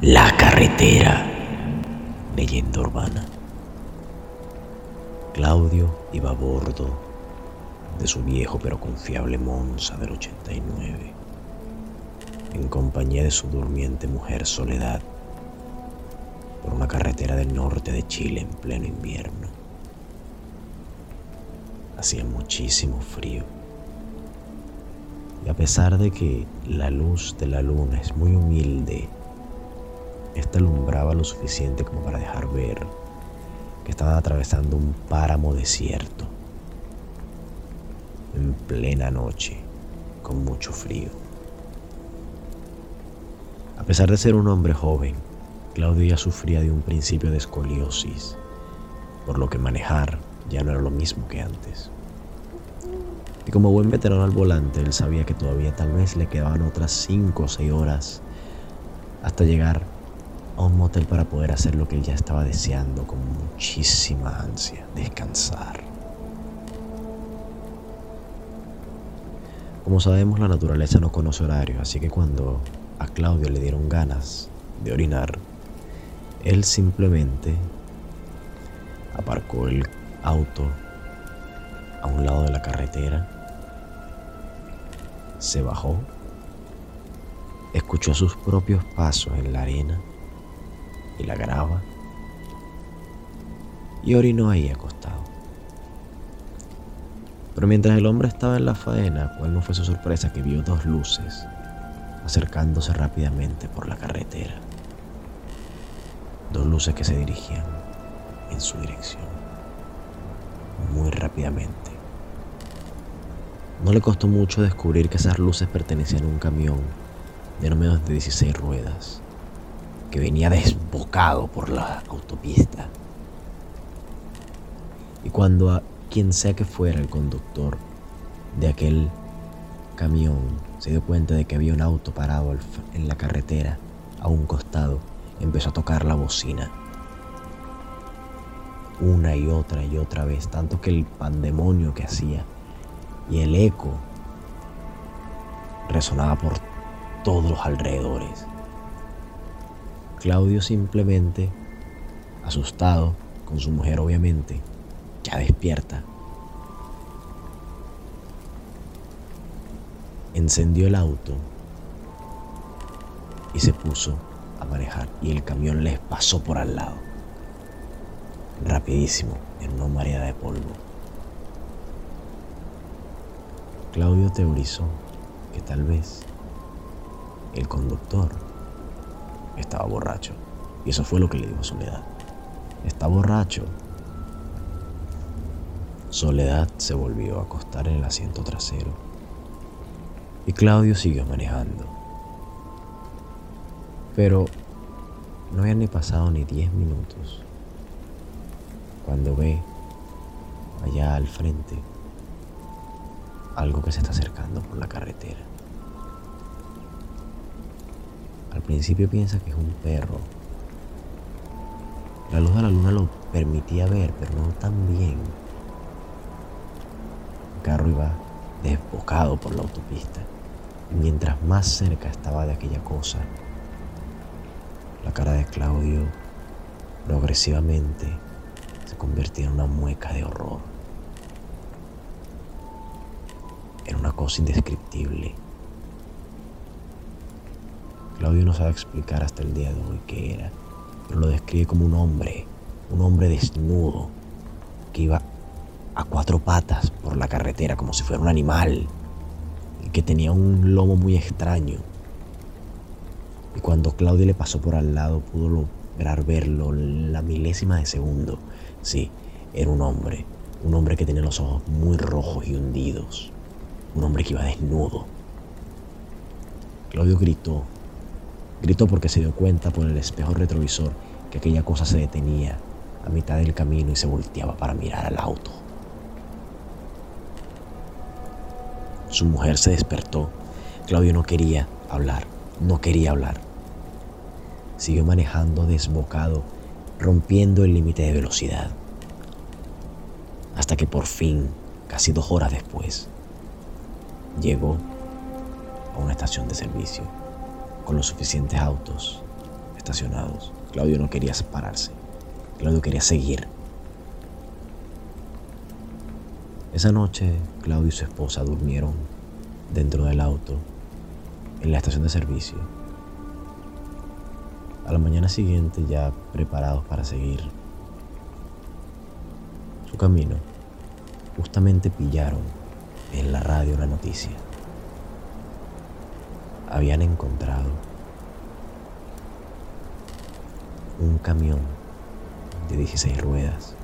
La carretera. Leyenda urbana. Claudio iba a bordo de su viejo pero confiable Monza del 89, en compañía de su durmiente mujer Soledad, por una carretera del norte de Chile en pleno invierno. Hacía muchísimo frío. Y a pesar de que la luz de la luna es muy humilde esta alumbraba lo suficiente como para dejar ver que estaban atravesando un páramo desierto en plena noche con mucho frío. A pesar de ser un hombre joven, Claudio ya sufría de un principio de escoliosis, por lo que manejar ya no era lo mismo que antes. Y como buen veterano al volante, él sabía que todavía tal vez le quedaban otras 5 o 6 horas hasta llegar a un motel para poder hacer lo que él ya estaba deseando con muchísima ansia, descansar. Como sabemos, la naturaleza no conoce horario, así que cuando a Claudio le dieron ganas de orinar, él simplemente aparcó el auto a un lado de la carretera, se bajó, escuchó sus propios pasos en la arena y la grava y orinó ahí acostado. Pero mientras el hombre estaba en la faena, cuál no fue su sorpresa que vio dos luces acercándose rápidamente por la carretera. Dos luces que se dirigían en su dirección muy rápidamente. No le costó mucho descubrir que esas luces pertenecían a un camión de no menos de 16 ruedas que venía desbocado por la autopista. Y cuando a quien sea que fuera el conductor de aquel camión se dio cuenta de que había un auto parado en la carretera a un costado, empezó a tocar la bocina. Una y otra y otra vez, tanto que el pandemonio que hacía y el eco resonaba por todos los alrededores. Claudio simplemente, asustado, con su mujer obviamente, ya despierta, encendió el auto y se puso a manejar y el camión les pasó por al lado, rapidísimo, en una marea de polvo. Claudio teorizó que tal vez el conductor estaba borracho. Y eso fue lo que le dijo Soledad. Está borracho. Soledad se volvió a acostar en el asiento trasero. Y Claudio siguió manejando. Pero no habían ni pasado ni diez minutos cuando ve allá al frente algo que se está acercando por la carretera. Principio piensa que es un perro. La luz de la luna lo permitía ver, pero no tan bien. El carro iba desbocado por la autopista. Mientras más cerca estaba de aquella cosa, la cara de Claudio progresivamente se convertía en una mueca de horror. Era una cosa indescriptible. Claudio no sabe explicar hasta el día de hoy qué era, pero lo describe como un hombre, un hombre desnudo, que iba a cuatro patas por la carretera como si fuera un animal, y que tenía un lomo muy extraño. Y cuando Claudio le pasó por al lado pudo lograr verlo la milésima de segundo. Sí, era un hombre, un hombre que tenía los ojos muy rojos y hundidos, un hombre que iba desnudo. Claudio gritó. Gritó porque se dio cuenta por el espejo retrovisor que aquella cosa se detenía a mitad del camino y se volteaba para mirar al auto. Su mujer se despertó. Claudio no quería hablar, no quería hablar. Siguió manejando desbocado, rompiendo el límite de velocidad. Hasta que por fin, casi dos horas después, llegó a una estación de servicio con los suficientes autos estacionados. Claudio no quería separarse. Claudio quería seguir. Esa noche, Claudio y su esposa durmieron dentro del auto en la estación de servicio. A la mañana siguiente, ya preparados para seguir su camino, justamente pillaron en la radio una noticia. Habían encontrado un camión de 16 ruedas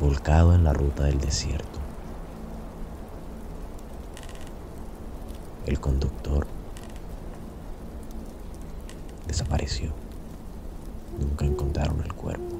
volcado en la ruta del desierto. El conductor desapareció. Nunca encontraron el cuerpo.